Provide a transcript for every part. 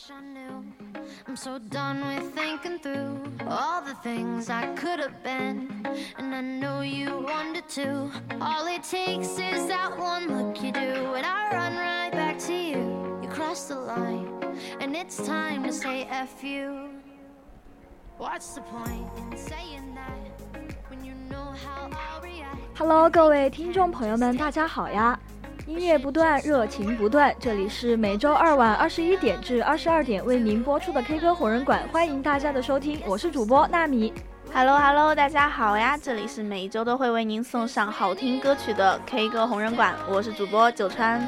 wish I knew. I'm so done with thinking through all the things I could have been. And I know you wanted to. All it takes is that one look you do, and I run right back to you. You cross the line, and it's time to say F you. What's the point in saying that when you know how I'll react? Hello，各位听众朋友们，大家好呀！音乐不断，热情不断。这里是每周二晚二十一点至二十二点为您播出的 K 歌红人馆，欢迎大家的收听，我是主播纳米。Hello Hello，大家好呀！这里是每周都会为您送上好听歌曲的 K 歌红人馆，我是主播九川。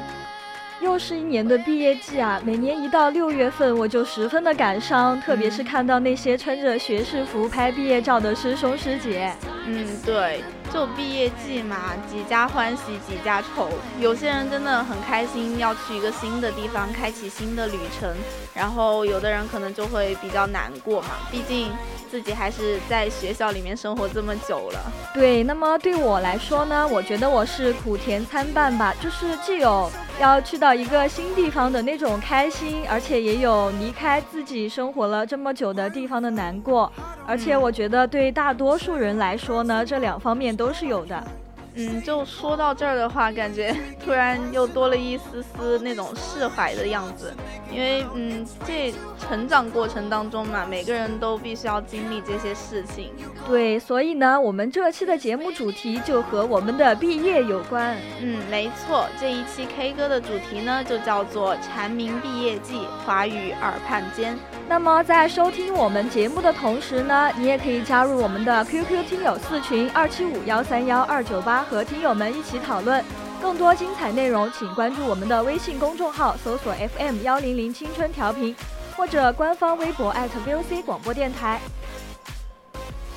又是一年的毕业季啊！每年一到六月份，我就十分的感伤，特别是看到那些穿着学士服拍毕业照的师兄师姐。嗯，对。就毕业季嘛，几家欢喜几家愁。有些人真的很开心，要去一个新的地方，开启新的旅程。然后有的人可能就会比较难过嘛，毕竟自己还是在学校里面生活这么久了。对，那么对我来说呢，我觉得我是苦甜参半吧，就是既有要去到一个新地方的那种开心，而且也有离开自己生活了这么久的地方的难过。而且我觉得，对大多数人来说呢，这两方面都都是有的。嗯，就说到这儿的话，感觉 突然又多了一丝丝那种释怀的样子。因为，嗯，这成长过程当中嘛，每个人都必须要经历这些事情。对，所以呢，我们这期的节目主题就和我们的毕业有关。嗯，没错，这一期 K 歌的主题呢，就叫做《蝉鸣毕业季，华语耳畔间》。那么，在收听我们节目的同时呢，你也可以加入我们的 QQ 听友四群二七五幺三幺二九八，和听友们一起讨论。更多精彩内容，请关注我们的微信公众号，搜索 FM 幺零零青春调频，或者官方微博 @VOC 广播电台。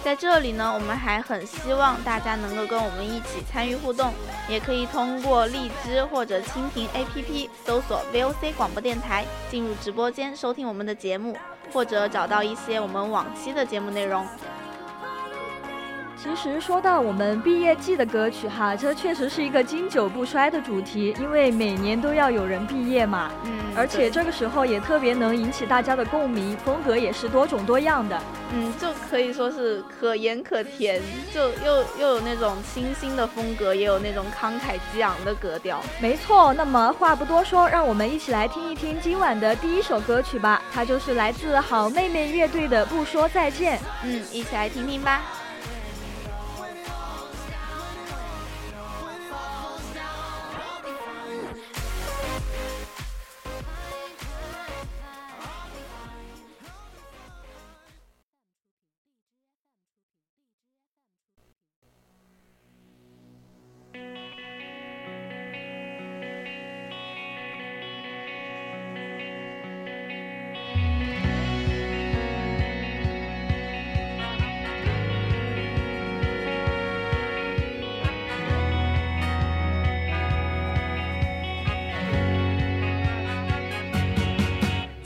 在这里呢，我们还很希望大家能够跟我们一起参与互动，也可以通过荔枝或者蜻蜓 APP 搜索 VOC 广播电台，进入直播间收听我们的节目，或者找到一些我们往期的节目内容。其实说到我们毕业季的歌曲哈，这确实是一个经久不衰的主题，因为每年都要有人毕业嘛。嗯，而且这个时候也特别能引起大家的共鸣，风格也是多种多样的。嗯，就可以说是可盐可甜，就又又有那种清新的风格，也有那种慷慨激昂的格调。没错，那么话不多说，让我们一起来听一听今晚的第一首歌曲吧，它就是来自好妹妹乐队的《不说再见》。嗯，一起来听听吧。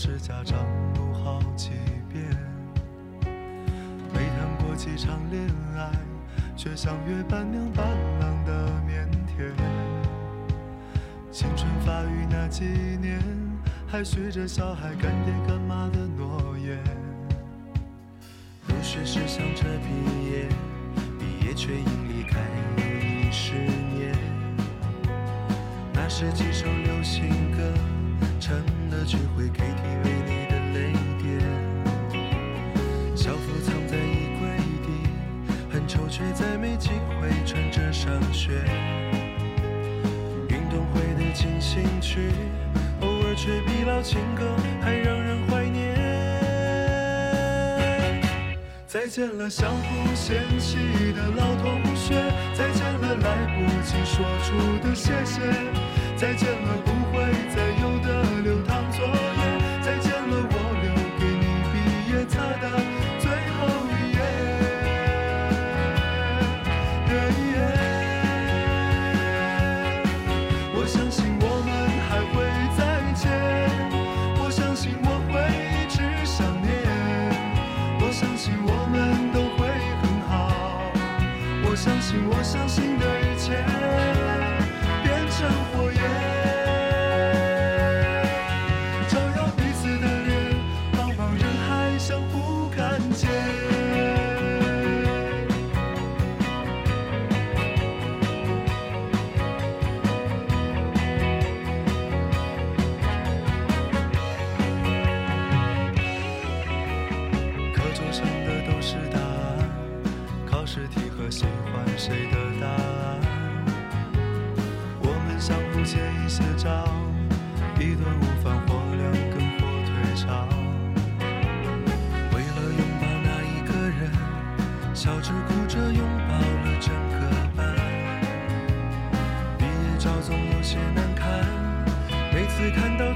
是家长读好几遍。没谈过几场恋爱，却像约伴娘伴郎的腼腆。青春发育那几年，还许着小孩干爹干妈的诺言。入学时想着毕业，毕却再没机会穿着上学。运动会的进行曲，偶尔却比老情歌还让人怀念。再见了相互嫌弃的老同学，再见了来不及说出的谢谢，再见了不会再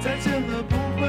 再见了，不会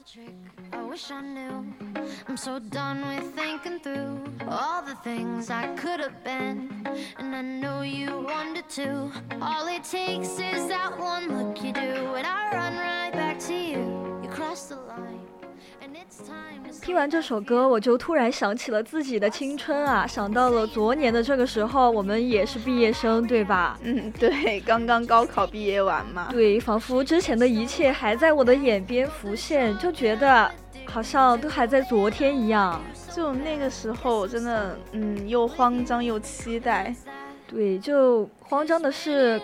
The trick? I wish I knew. I'm so done with thinking through all the things I could have been. And I know you wanted to. All it takes is that one look you do, and I run right back to you. You cross the line, 听完这首歌，我就突然想起了自己的青春啊，想到了昨年的这个时候，我们也是毕业生，对吧？嗯，对，刚刚高考毕业完嘛。对，仿佛之前的一切还在我的眼边浮现，就觉得好像都还在昨天一样。就那个时候，真的，嗯，又慌张又期待。对，就慌张的是，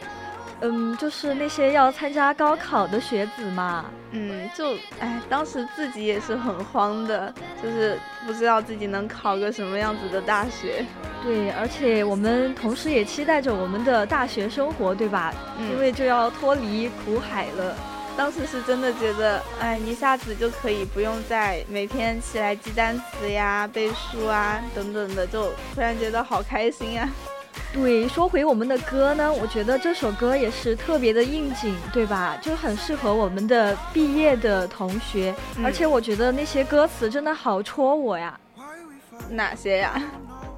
嗯，就是那些要参加高考的学子嘛。嗯，就哎，当时自己也是很慌的，就是不知道自己能考个什么样子的大学。对，而且我们同时也期待着我们的大学生活，对吧？嗯因为就要脱离苦海了。当时是真的觉得，哎，一下子就可以不用再每天起来记单词呀、背书啊等等的，就突然觉得好开心呀。对，说回我们的歌呢，我觉得这首歌也是特别的应景，对吧？就很适合我们的毕业的同学，嗯而且我觉得那些歌词真的好戳我呀。哪些呀？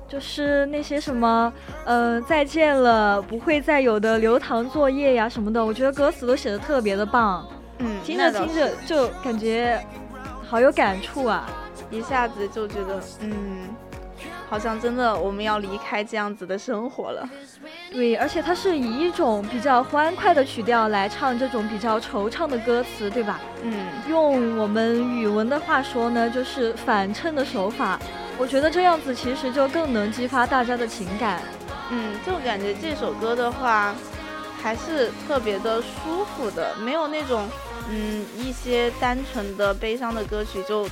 就是那些什么，呃，再见了，不会再有的留堂作业呀什么的，我觉得歌词都写的特别的棒，嗯，听着听着就感觉好有感触啊。一下子就觉得，嗯，好像真的我们要离开这样子的生活了。对，而且它是以一种比较欢快的曲调来唱这种比较惆怅的歌词，对吧？嗯，用我们语文的话说呢，就是反衬的手法。我觉得这样子其实就更能激发大家的情感。嗯，就感觉这首歌的话，还是特别的舒服的，没有那种嗯一些单纯的悲伤的歌曲，就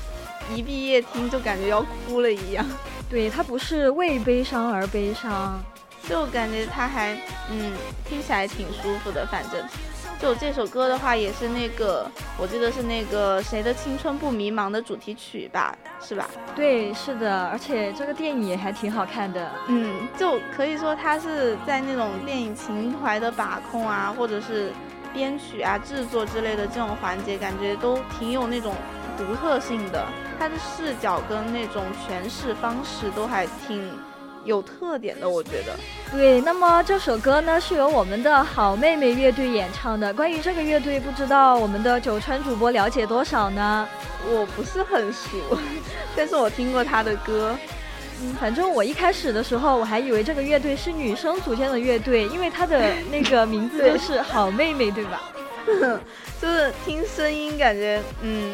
一毕业听就感觉要哭了一样。对，他不是为悲伤而悲伤。就感觉他还嗯听起来挺舒服的，反正就这首歌的话也是那个我记得是那个谁的青春不迷茫的主题曲吧，是吧？对，是的，而且这个电影也还挺好看的。嗯，就可以说他是在那种电影情怀的把控啊，或者是编曲啊、制作之类的这种环节，感觉都挺有那种独特性的。他的视角跟那种诠释方式都还挺。有特点的，我觉得。对，那么这首歌呢是由我们的好妹妹乐队演唱的。关于这个乐队，不知道我们的九川主播了解多少呢？我不是很熟，但是我听过他的歌。嗯，反正我一开始的时候，我还以为这个乐队是女生组建的乐队，因为他的那个名字就是好妹妹，对吧？就是听声音感觉，嗯。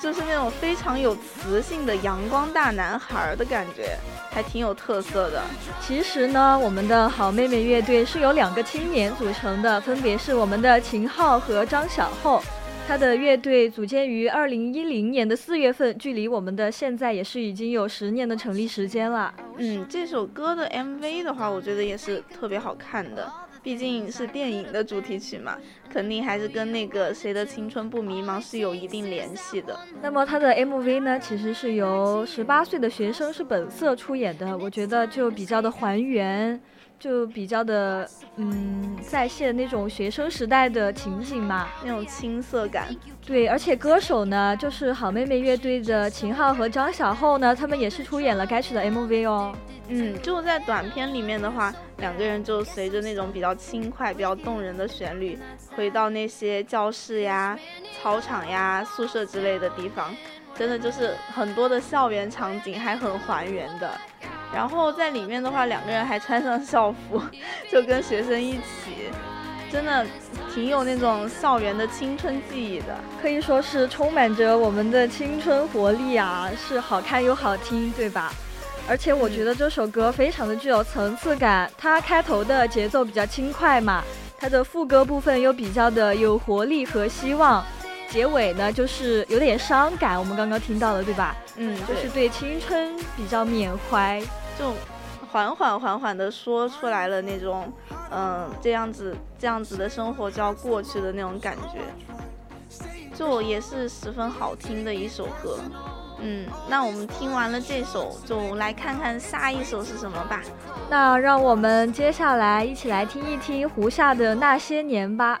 就是那种非常有磁性的阳光大男孩的感觉，还挺有特色的。其实呢，我们的好妹妹乐队是由两个青年组成的，分别是我们的秦昊和张小厚。他的乐队组建于二零一零年的四月份，距离我们的现在也是已经有十年的成立时间了。嗯，这首歌的 MV 的话，我觉得也是特别好看的。毕竟是电影的主题曲嘛，肯定还是跟那个谁的青春不迷茫是有一定联系的。那么他的 MV 呢，其实是由十八岁的学生是本色出演的，我觉得就比较的还原，就比较的嗯再现那种学生时代的情景嘛，那种青涩感。对，而且歌手呢，就是好妹妹乐队的秦昊和张小厚呢，他们也是出演了该曲的 MV 哦。嗯，就在短片里面的话，两个人就随着那种比较轻快、比较动人的旋律，回到那些教室呀、操场呀、宿舍之类的地方，真的就是很多的校园场景，还很还原的。然后在里面的话，两个人还穿上校服，就跟学生一起，真的挺有那种校园的青春记忆的，可以说是充满着我们的青春活力啊，是好看又好听，对吧？而且我觉得这首歌非常的具有层次感，它开头的节奏比较轻快嘛，它的副歌部分又比较的有活力和希望，结尾呢就是有点伤感，我们刚刚听到了对吧？嗯，就是对青春比较缅怀，就缓缓缓缓的说出来了那种，嗯，这样子这样子的生活就要过去的那种感觉，就也是十分好听的一首歌。嗯，那我们听完了这首，就来看看下一首是什么吧。那让我们接下来一起来听一听胡夏的那些年吧。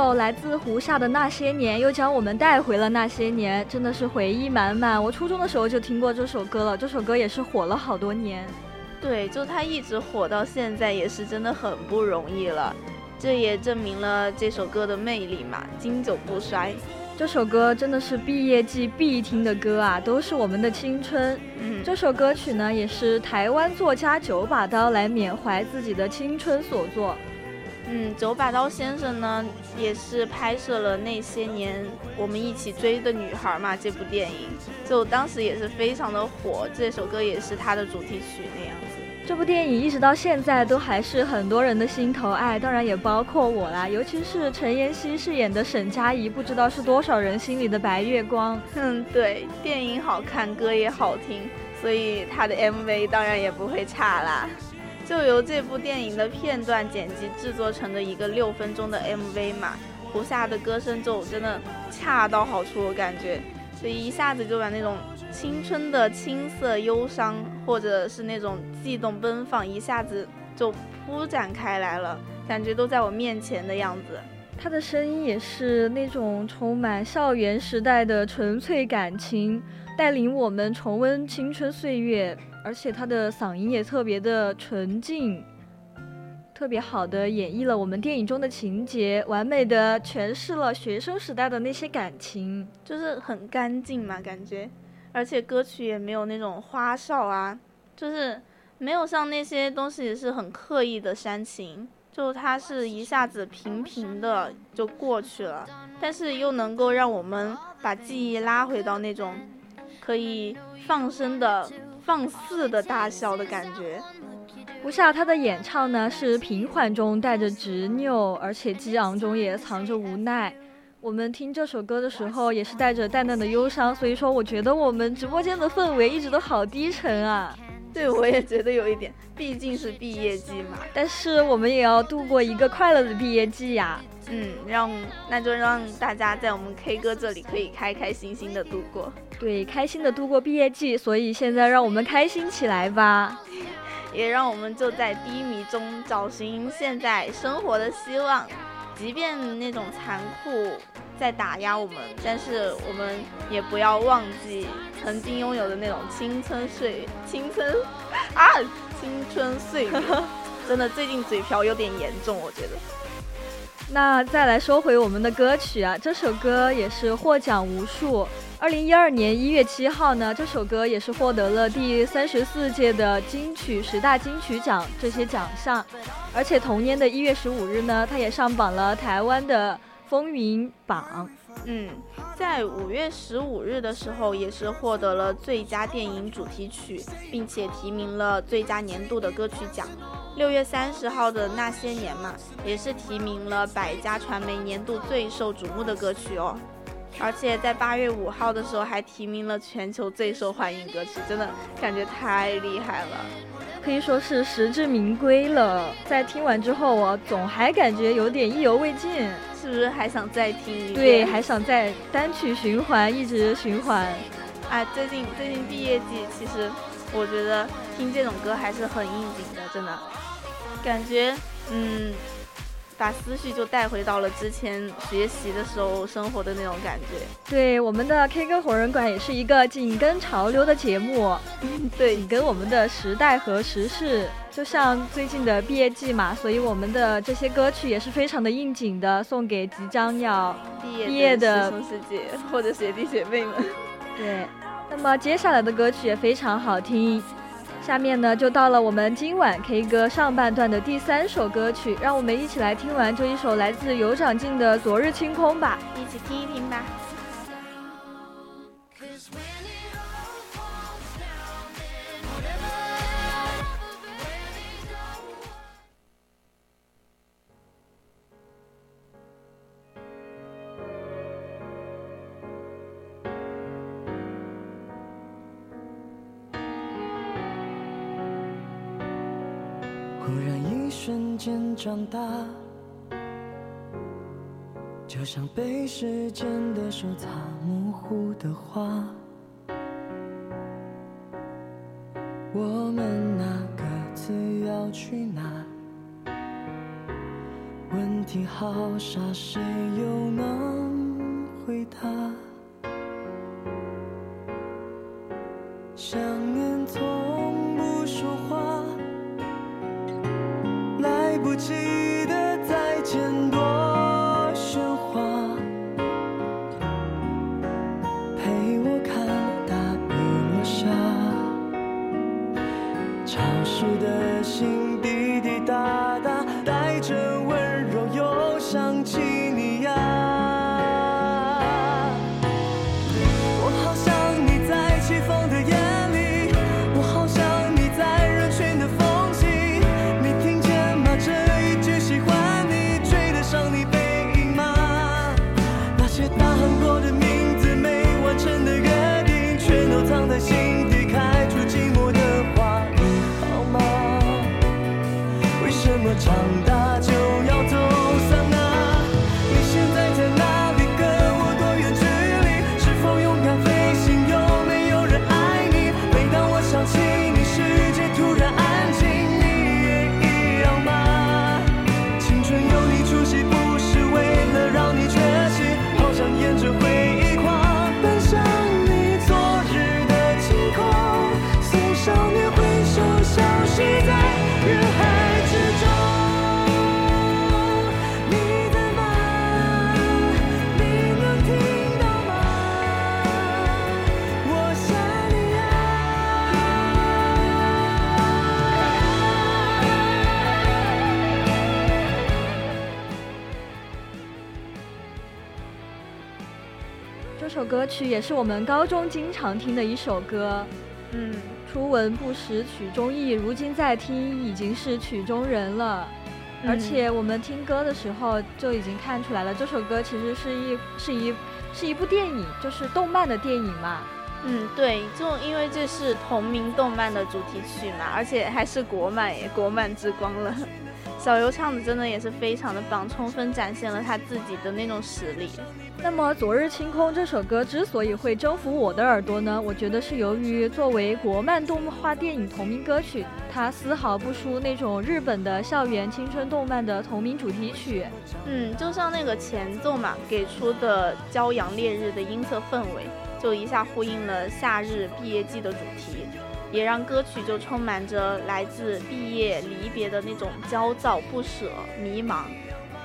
首来自胡夏的《那些年》，又将我们带回了那些年，真的是回忆满满。我初中的时候就听过这首歌了，这首歌也是火了好多年。对，就它一直火到现在，也是真的很不容易了。这也证明了这首歌的魅力嘛，经久不衰。这首歌真的是毕业季必听的歌啊，都是我们的青春。嗯，这首歌曲呢，也是台湾作家九把刀来缅怀自己的青春所作。嗯，九把刀先生呢，也是拍摄了那些年我们一起追的女孩嘛这部电影，就当时也是非常的火，这首歌也是他的主题曲那样子。这部电影一直到现在都还是很多人的心头爱，当然也包括我啦。尤其是陈妍希饰演的沈佳宜，不知道是多少人心里的白月光。嗯，对，电影好看，歌也好听，所以他的 MV 当然也不会差啦。就由这部电影的片段剪辑制作成的一个六分钟的 MV 嘛，胡夏的歌声就真的恰到好处，我感觉，所以一下子就把那种青春的青涩忧伤，或者是那种悸动奔放，一下子就铺展开来了，感觉都在我面前的样子。他的声音也是那种充满校园时代的纯粹感情，带领我们重温青春岁月。而且他的嗓音也特别的纯净，特别好的演绎了我们电影中的情节，完美的诠释了学生时代的那些感情，就是很干净嘛，感觉，而且歌曲也没有那种花哨啊，就是没有像那些东西是很刻意的煽情，就它是一下子平平的就过去了，但是又能够让我们把记忆拉回到那种可以放声的。放肆的大笑的感觉。胡夏他的演唱呢是平缓中带着执拗，而且激昂中也藏着无奈。我们听这首歌的时候也是带着淡淡的忧伤，所以说我觉得我们直播间的氛围一直都好低沉啊。对，我也觉得有一点，毕竟是毕业季嘛。但是我们也要度过一个快乐的毕业季呀。嗯，让那就让大家在我们 K 歌这里可以开开心心的度过。对，开心的度过毕业季。所以现在让我们开心起来吧，也让我们就在低迷中找寻现在生活的希望。即便那种残酷在打压我们，但是我们也不要忘记曾经拥有的那种青春岁月青春啊青春岁月。真的，最近嘴瓢有点严重，我觉得。那再来说回我们的歌曲啊，这首歌也是获奖无数。二零一二年一月七号呢，这首歌也是获得了第三十四届的金曲十大金曲奖这些奖项，而且同年的一月十五日呢，它也上榜了台湾的风云榜。嗯，在五月十五日的时候，也是获得了最佳电影主题曲，并且提名了最佳年度的歌曲奖。六月三十号的那些年嘛，也是提名了百家传媒年度最受瞩目的歌曲哦。而且在八月五号的时候还提名了全球最受欢迎歌曲，真的感觉太厉害了，可以说是实至名归了。在听完之后，我总还感觉有点意犹未尽，是不是还想再听一遍？对，还想再单曲循环，一直循环。哎，最近最近毕业季，其实我觉得听这种歌还是很应景的，真的，感觉嗯。把思绪就带回到了之前学习的时候生活的那种感觉。对，我们的 K 歌火人馆也是一个紧跟潮流的节目，对，紧跟我们的时代和时事。就像最近的毕业季嘛，所以我们的这些歌曲也是非常的应景的，送给即将要毕业的师兄师姐或者学弟学妹们。对，那么接下来的歌曲也非常好听。下面呢，就到了我们今晚 K 歌上半段的第三首歌曲，让我们一起来听完这一首来自有长靖的《昨日清空》吧，一起听一听吧。长大，就像被时间的手擦模糊的画。我们那各自要去哪？问题好傻，谁又能回答？也是我们高中经常听的一首歌，嗯，初闻不识曲中意，如今再听已经是曲中人了。而且我们听歌的时候就已经看出来了，这首歌其实是一是一是一部电影，就是动漫的电影嘛。嗯，对，就因为这是同名动漫的主题曲嘛，而且还是国漫耶，国漫之光了。小游唱的真的也是非常的棒，充分展现了他自己的那种实力。那么《昨日清空》这首歌之所以会征服我的耳朵呢？我觉得是由于作为国漫动画电影同名歌曲，它丝毫不输那种日本的校园青春动漫的同名主题曲。嗯，就像那个前奏嘛，给出的骄阳烈日的音色氛围，就一下呼应了夏日毕业季的主题。也让歌曲就充满着来自毕业离别的那种焦躁、不舍、迷茫，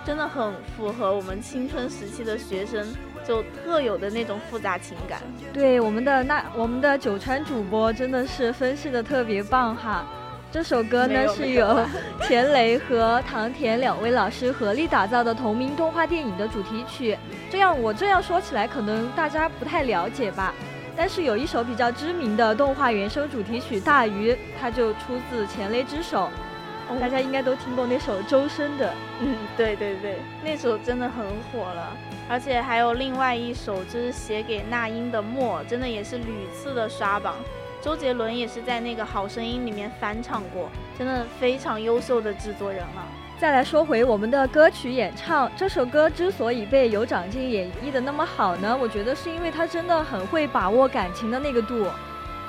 真的很符合我们青春时期的学生就特有的那种复杂情感。对我们的那我们的九川主播真的是分析的特别棒哈！这首歌呢是由钱雷和唐田两位老师合力打造的同名动画电影的主题曲。这样我这样说起来，可能大家不太了解吧？但是有一首比较知名的动画原声主题曲《大鱼》，它就出自钱雷之手，大家应该都听过那首周深的。嗯，对对对，那首真的很火了。而且还有另外一首，就是写给那英的《默》，真的也是屡次的刷榜。周杰伦也是在那个《好声音》里面翻唱过，真的非常优秀的制作人了。再来说回我们的歌曲演唱，这首歌之所以被有长靖演绎的那么好呢？我觉得是因为他真的很会把握感情的那个度。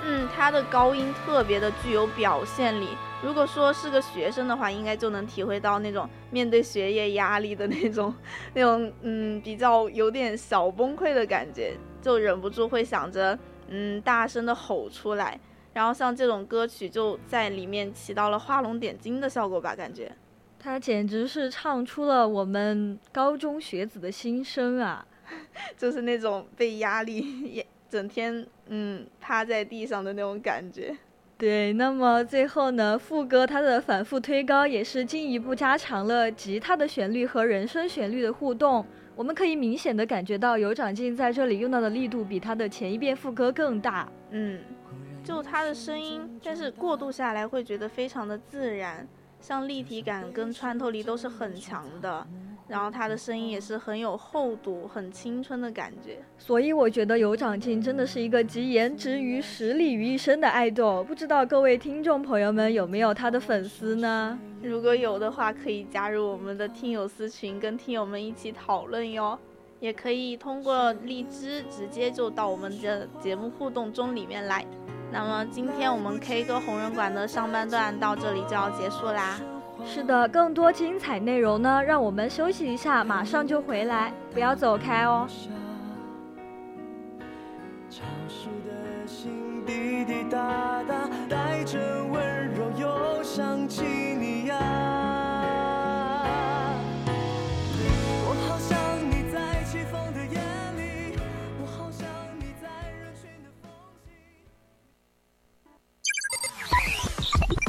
嗯，他的高音特别的具有表现力。如果说是个学生的话，应该就能体会到那种面对学业压力的那种、那种嗯比较有点小崩溃的感觉，就忍不住会想着嗯大声的吼出来。然后像这种歌曲就在里面起到了画龙点睛的效果吧，感觉。他简直是唱出了我们高中学子的心声啊，就是那种被压力也整天嗯趴在地上的那种感觉。对，那么最后呢，副歌它的反复推高也是进一步加强了吉他的旋律和人声旋律的互动。我们可以明显的感觉到有长进在这里用到的力度比他的前一遍副歌更大。嗯，就他的声音，但是过渡下来会觉得非常的自然。像立体感跟穿透力都是很强的，然后他的声音也是很有厚度、很青春的感觉。所以我觉得有长进真的是一个集颜值与实力于一身的爱豆。不知道各位听众朋友们有没有他的粉丝呢？如果有的话，可以加入我们的听友私群，跟听友们一起讨论哟。也可以通过荔枝直接就到我们的节目互动中里面来。那么今天我们 K 歌红人馆的上半段到这里就要结束啦。是的，更多精彩内容呢，让我们休息一下，马上就回来，不要走开哦。潮湿的心滴滴答答，带着温柔，又想起你呀。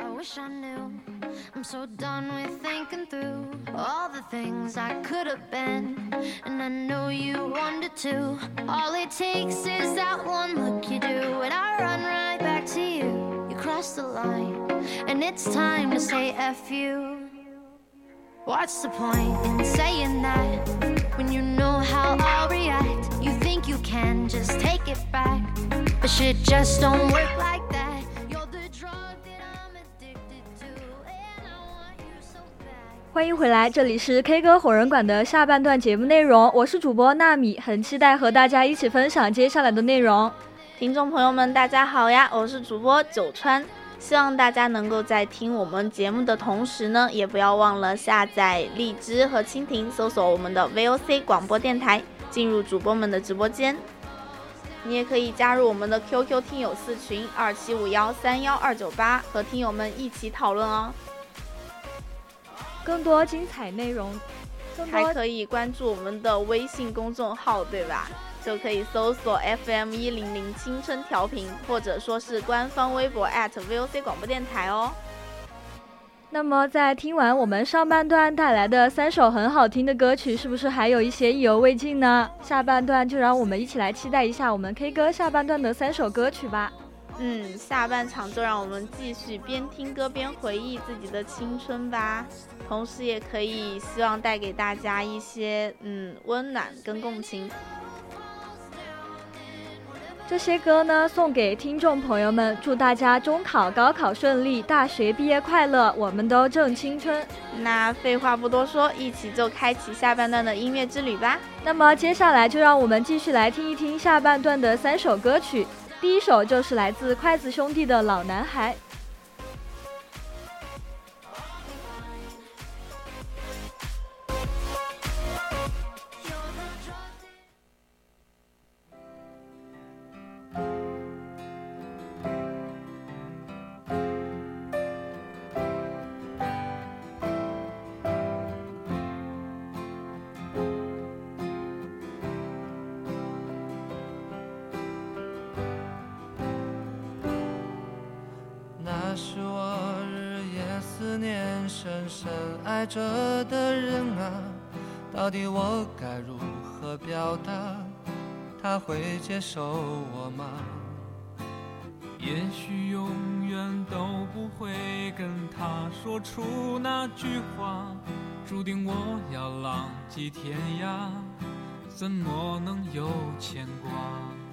I wish I knew. I'm so done with thinking through all the things I could have been. And I know you wanted to. All it takes is that one look you do, and I run right back to you. You cross the line, and it's time to say F you. What's the point in saying that when you know how I'll react? You think you can just take it back, but shit just don't work like that. 欢迎回来，这里是 K 歌火人馆的下半段节目内容，我是主播纳米，很期待和大家一起分享接下来的内容。听众朋友们，大家好呀，我是主播九川，希望大家能够在听我们节目的同时呢，也不要忘了下载荔枝和蜻蜓，搜索我们的 VOC 广播电台，进入主播们的直播间。你也可以加入我们的 QQ 听友四群二七五幺三幺二九八，和听友们一起讨论哦。更多精彩内容，还可以关注我们的微信公众号，对吧？就可以搜索 FM 一零零青春调频，或者说是官方微博 @VOC 广播电台哦。那么，在听完我们上半段带来的三首很好听的歌曲，是不是还有一些意犹未尽呢？下半段就让我们一起来期待一下我们 K 歌下半段的三首歌曲吧。嗯，下半场就让我们继续边听歌边回忆自己的青春吧，同时也可以希望带给大家一些嗯温暖跟共情。这些歌呢，送给听众朋友们，祝大家中考、高考顺利，大学毕业快乐，我们都正青春。那废话不多说，一起就开启下半段的音乐之旅吧。那么接下来就让我们继续来听一听下半段的三首歌曲，第一首就是来自筷子兄弟的《老男孩》。到底我该如何表达？他会接受我吗？也许永远都不会跟他说出那句话，注定我要浪迹天涯，怎么能有牵挂？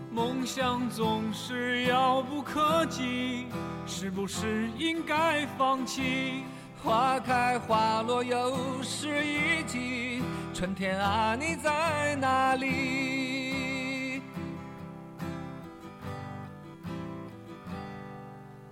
梦想总是遥不可及，是不是应该放弃？花开花落又是一季，春天啊，你在哪里？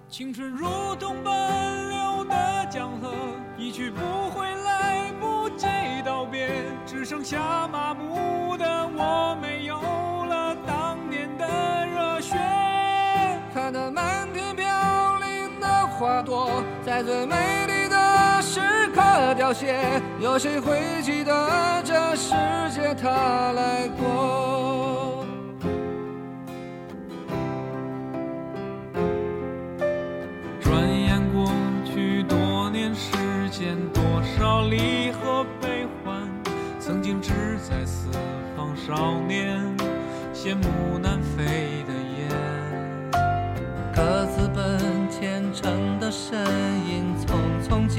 青春如同奔流的江河，一去不回，来不及道别，只剩下麻木的我，没有了当年的热血。看那满天飘零的花朵，在最美丽。时刻凋谢，有谁会记得这世界他来过？转眼过去多年时间，多少离合悲欢，曾经志在四方少年，羡慕南飞的雁，各自奔前程的身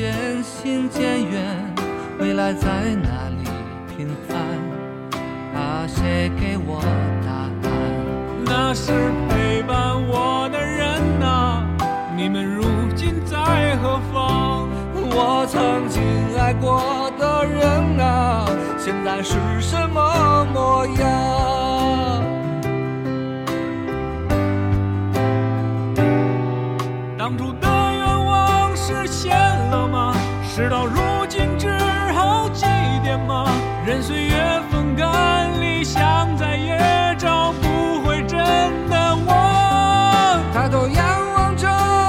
渐行渐远，未来在哪里平凡？啊，谁给我答案？那是陪伴我的人啊，你们如今在何方？我曾经爱过的人啊，现在是什么模样？了吗事到如今，只好祭奠吗？任岁月风干，理想再也找不回真的我。抬头仰望着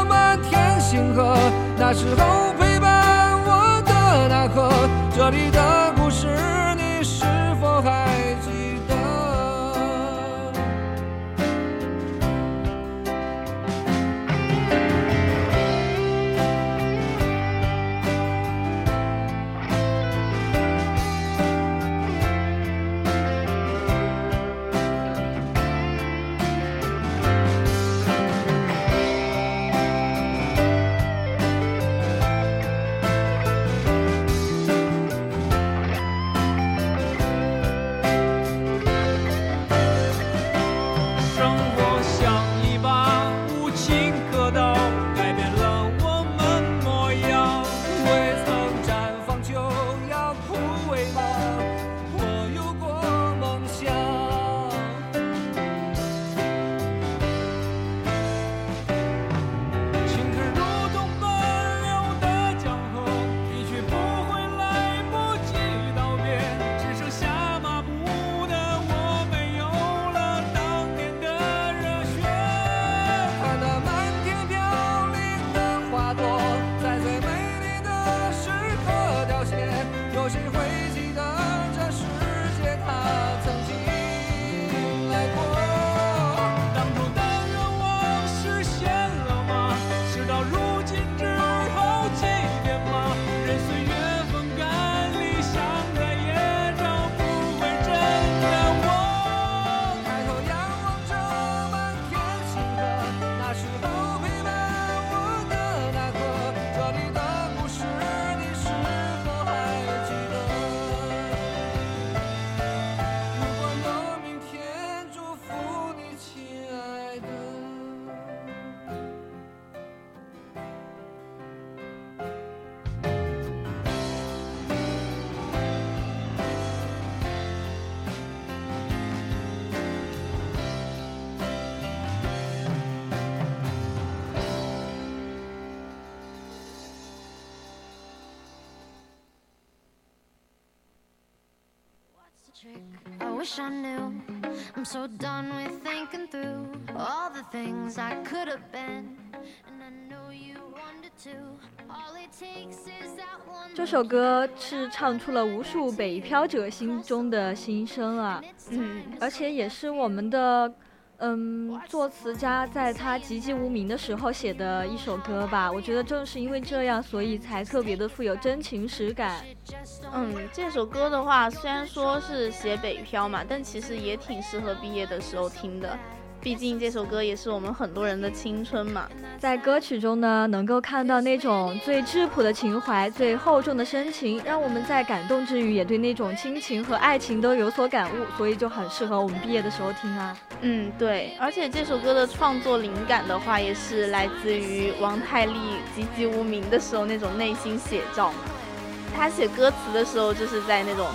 满天星河，那时候陪伴我的那颗，这里的这首歌是唱出了无数北漂者心中的心声啊，嗯，而且也是我们的。嗯，作词家在他籍籍无名的时候写的一首歌吧，我觉得正是因为这样，所以才特别的富有真情实感。嗯，这首歌的话，虽然说是写北漂嘛，但其实也挺适合毕业的时候听的。毕竟这首歌也是我们很多人的青春嘛。在歌曲中呢，能够看到那种最质朴的情怀、最厚重的深情，让我们在感动之余，也对那种亲情和爱情都有所感悟，所以就很适合我们毕业的时候听啊。嗯，对，而且这首歌的创作灵感的话，也是来自于王太利籍籍无名的时候那种内心写照嘛。他写歌词的时候，就是在那种。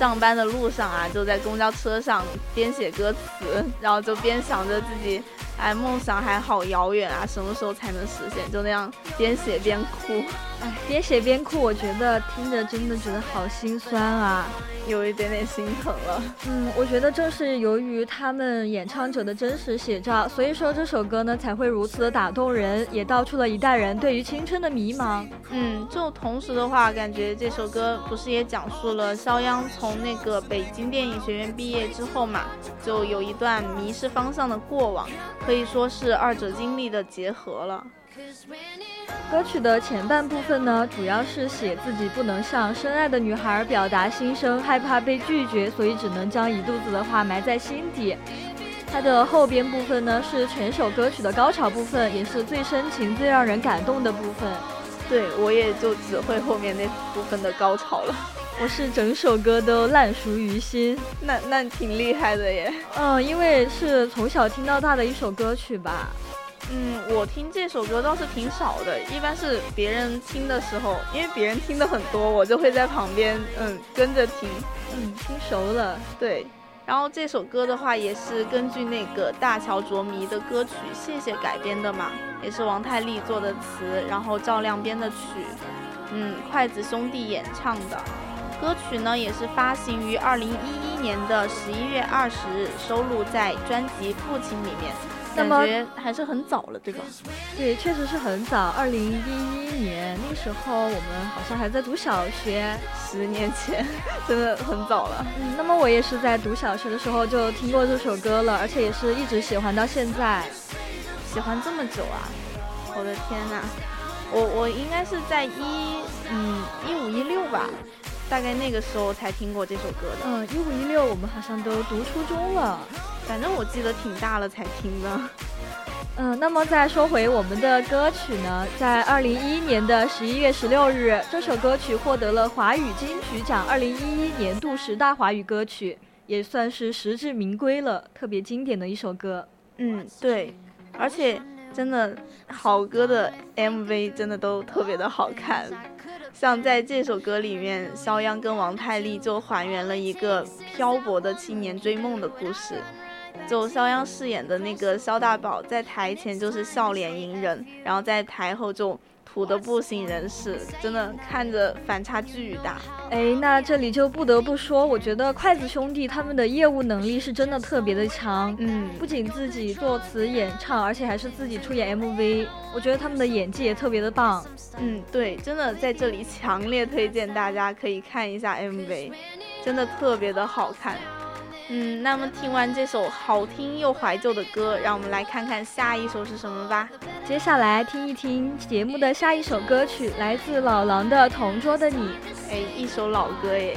上班的路上啊，就在公交车上边写歌词，然后就边想着自己，哎，梦想还好遥远啊，什么时候才能实现？就那样边写边哭。哎，边写边哭，我觉得听着真的觉得好心酸啊，有一点点心疼了。嗯，我觉得正是由于他们演唱者的真实写照，所以说这首歌呢才会如此的打动人，也道出了一代人对于青春的迷茫。嗯，就同时的话，感觉这首歌不是也讲述了肖央从那个北京电影学院毕业之后嘛，就有一段迷失方向的过往，可以说是二者经历的结合了。歌曲的前半部分呢，主要是写自己不能向深爱的女孩表达心声，害怕被拒绝，所以只能将一肚子的话埋在心底。它的后边部分呢，是全首歌曲的高潮部分，也是最深情、最让人感动的部分。对我也就只会后面那部分的高潮了，我是整首歌都烂熟于心。那那挺厉害的耶。嗯，因为是从小听到大的一首歌曲吧。嗯，我听这首歌倒是挺少的，一般是别人听的时候，因为别人听的很多，我就会在旁边，嗯，跟着听，嗯，听熟了，对。然后这首歌的话，也是根据那个大乔卓迷的歌曲《谢谢》改编的嘛，也是王太利做的词，然后赵亮编的曲，嗯，筷子兄弟演唱的。歌曲呢，也是发行于二零一一年的十一月二十日，收录在专辑《父亲》里面。感觉还是很早了，对吧？对，确实是很早。二零一一年那时候，我们好像还在读小学，十年前，真的很早了。嗯，那么我也是在读小学的时候就听过这首歌了，而且也是一直喜欢到现在，喜欢这么久啊！我的天呐，我我应该是在一嗯一五一六吧，大概那个时候才听过这首歌的。嗯，一五一六我们好像都读初中了。反正我记得挺大了才听的，嗯，那么再说回我们的歌曲呢，在二零一一年的十一月十六日，这首歌曲获得了华语金曲奖二零一一年度十大华语歌曲，也算是实至名归了，特别经典的一首歌。嗯，对，而且真的好歌的 MV 真的都特别的好看，像在这首歌里面，肖央跟王太利就还原了一个漂泊的青年追梦的故事。就肖央饰演的那个肖大宝，在台前就是笑脸迎人，然后在台后就土的不省人事，真的看着反差巨大。哎，那这里就不得不说，我觉得筷子兄弟他们的业务能力是真的特别的强。嗯，不仅自己作词演唱，而且还是自己出演 MV，我觉得他们的演技也特别的棒。嗯，对，真的在这里强烈推荐大家可以看一下 MV，真的特别的好看。嗯，那么听完这首好听又怀旧的歌，让我们来看看下一首是什么吧。接下来听一听节目的下一首歌曲，来自老狼的《同桌的你》。哎，一首老歌耶。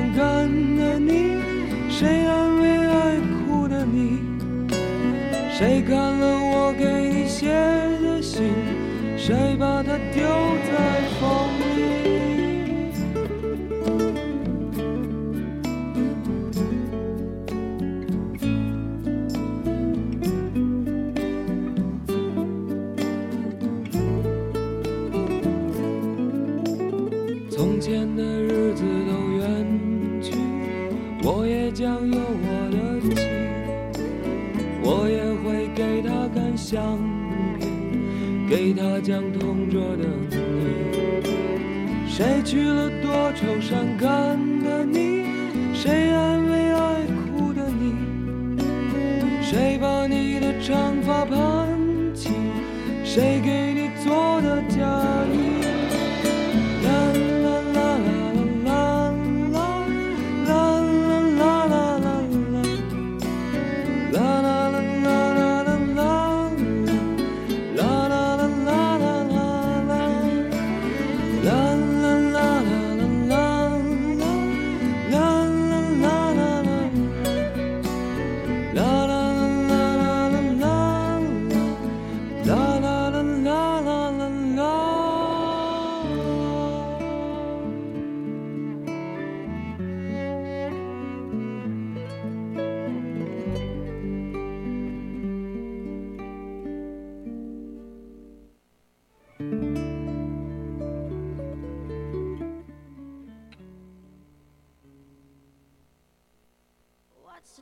谁看谁娶了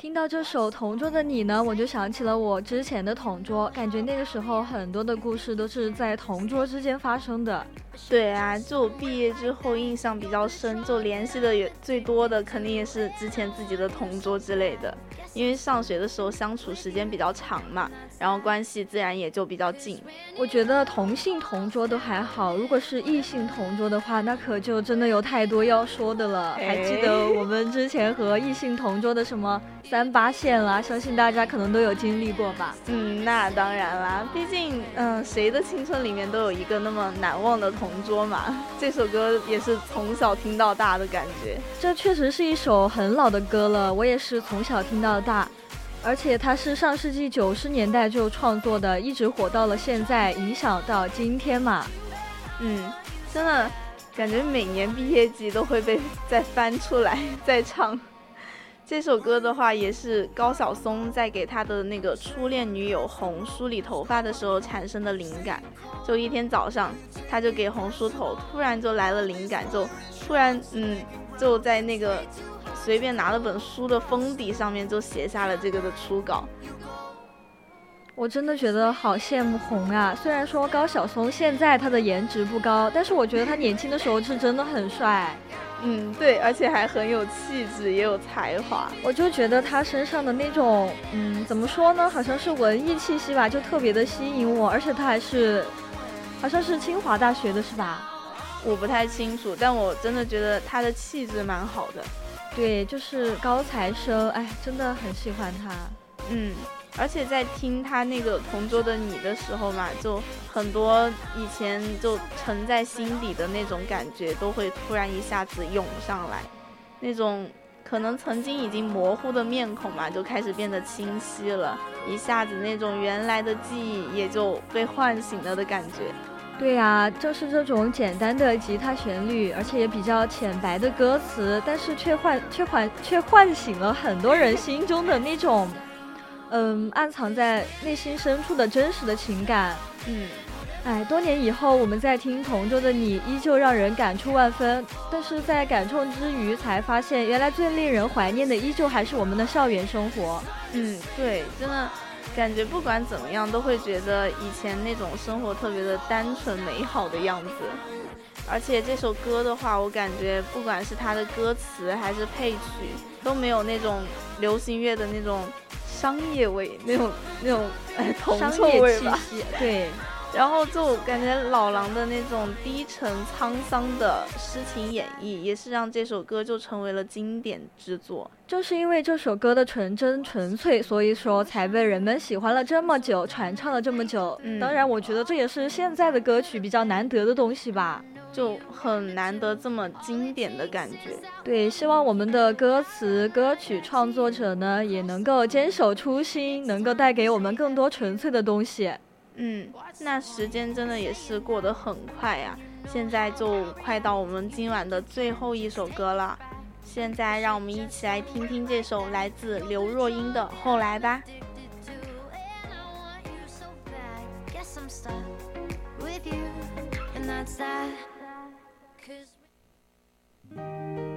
听到这首《同桌的你》呢，我就想起了我之前的同桌，感觉那个时候很多的故事都是在同桌之间发生的。对啊，就毕业之后印象比较深，就联系的也最多的肯定也是之前自己的同桌之类的，因为上学的时候相处时间比较长嘛，然后关系自然也就比较近。我觉得同性同桌都还好，如果是异性同桌的话，那可就真的有太多要说的了。还记得我们之前和异性同桌的什么三八线啦，相信大家可能都有经历过吧？嗯，那当然啦，毕竟嗯，谁的青春里面都有一个那么难忘的同桌嘛。这首歌也是从小听到大的感觉，这确实是一首很老的歌了，我也是从小听到大。而且它是上世纪九十年代就创作的，一直火到了现在，影响到今天嘛。嗯，真的感觉每年毕业季都会被再翻出来再唱。这首歌的话，也是高晓松在给他的那个初恋女友红梳理头发的时候产生的灵感。就一天早上，他就给红梳头，突然就来了灵感，就突然嗯，就在那个随便拿了本书的封底上面就写下了这个的初稿。我真的觉得好羡慕红啊！虽然说高晓松现在他的颜值不高，但是我觉得他年轻的时候是真的很帅。嗯，对，而且还很有气质，也有才华。我就觉得他身上的那种，嗯，怎么说呢？好像是文艺气息吧，就特别的吸引我。而且他还是，好像是清华大学的，是吧？我不太清楚，但我真的觉得他的气质蛮好的。对，就是高材生，哎，真的很喜欢他。嗯。而且在听他那个同桌的你的时候嘛，就很多以前就沉在心底的那种感觉，都会突然一下子涌上来，那种可能曾经已经模糊的面孔嘛，就开始变得清晰了，一下子那种原来的记忆也就被唤醒了的感觉。对呀，就是这种简单的吉他旋律，而且也比较浅白的歌词，但是却唤却唤却唤醒了很多人心中的那种。嗯，暗藏在内心深处的真实的情感。嗯，哎，多年以后，我们在听《同桌的你》，依旧让人感触万分。但是在感触之余，才发现原来最令人怀念的，依旧还是我们的校园生活。嗯，对，真的感觉不管怎么样，都会觉得以前那种生活特别的单纯美好的样子。而且这首歌的话，我感觉不管是它的歌词还是配曲，都没有那种流行乐的那种。商业味那种 那种哎铜臭味吧，对，然后就感觉老狼的那种低沉沧桑的诗情演绎，也是让这首歌就成为了经典之作。就是因为这首歌的纯真纯粹，所以说才被人们喜欢了这么久，传唱了这么久。嗯，当然，我觉得这也是现在的歌曲比较难得的东西吧。就很难得这么经典的感觉。对，希望我们的歌词歌曲创作者呢，也能够坚守初心，能够带给我们更多纯粹的东西。嗯，那时间真的也是过得很快呀，现在就快到我们今晚的最后一首歌了。现在让我们一起来听听这首来自刘若英的《后来》吧。在人海。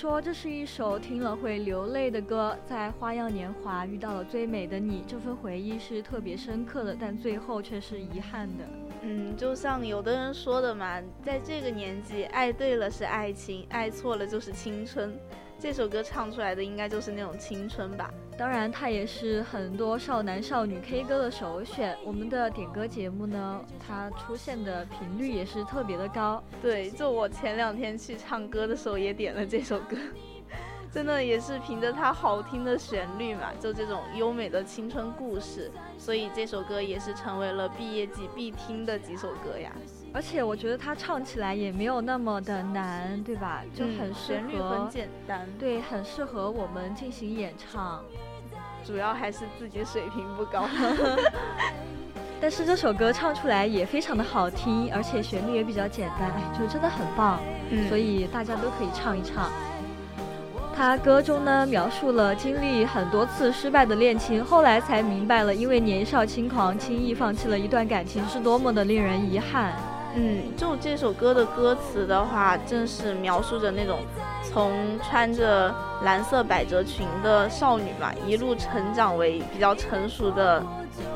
说这是一首听了会流泪的歌，在花样年华遇到了最美的你，这份回忆是特别深刻的，但最后却是遗憾的。嗯，就像有的人说的嘛，在这个年纪，爱对了是爱情，爱错了就是青春。这首歌唱出来的应该就是那种青春吧。当然，它也是很多少男少女 K 歌的首选。我们的点歌节目呢，它出现的频率也是特别的高。对，就我前两天去唱歌的时候也点了这首歌，真的也是凭着它好听的旋律嘛，就这种优美的青春故事，所以这首歌也是成为了毕业季必听的几首歌呀。而且我觉得它唱起来也没有那么的难，对吧？就很旋律很简单，对，很适合我们进行演唱。主要还是自己水平不高。但是这首歌唱出来也非常的好听，而且旋律也比较简单，就真的很棒。嗯，所以大家都可以唱一唱。他歌中呢描述了经历很多次失败的恋情，后来才明白了，因为年少轻狂轻易放弃了一段感情是多么的令人遗憾。嗯，就这首歌的歌词的话，正是描述着那种从穿着蓝色百褶裙的少女嘛，一路成长为比较成熟的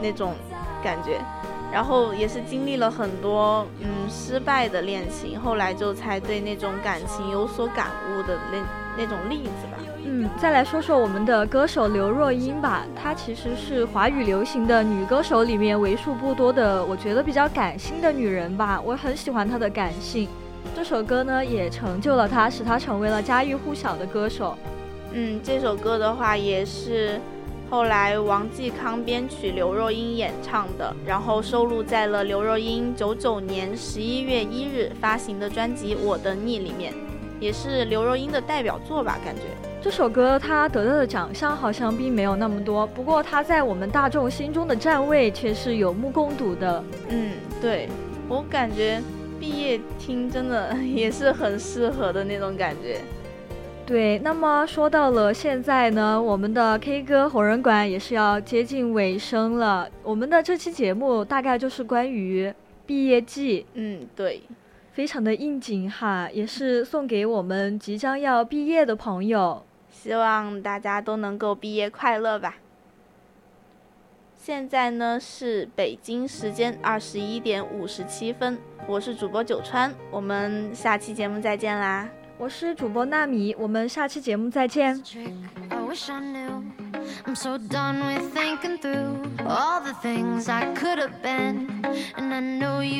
那种感觉，然后也是经历了很多嗯失败的恋情，后来就才对那种感情有所感悟的那那种例子吧。嗯，再来说说我们的歌手刘若英吧，她其实是华语流行的女歌手里面为数不多的，我觉得比较感性的女人吧。我很喜欢她的感性，这首歌呢也成就了她，使她成为了家喻户晓的歌手。嗯，这首歌的话也是后来王继康编曲，刘若英演唱的，然后收录在了刘若英九九年十一月一日发行的专辑《我的你》里面，也是刘若英的代表作吧，感觉。这首歌他得到的奖项好像并没有那么多，不过他在我们大众心中的站位却是有目共睹的。嗯，对我感觉毕业听真的 也是很适合的那种感觉。对，那么说到了现在呢，我们的 K 歌红人馆也是要接近尾声了。我们的这期节目大概就是关于毕业季。嗯，对，非常的应景哈，也是送给我们即将要毕业的朋友。希望大家都能够毕业快乐吧。现在呢是北京时间二十一点五十七分，我是主播九川，我们下期节目再见啦。我是主播纳米，我们下期节目再见。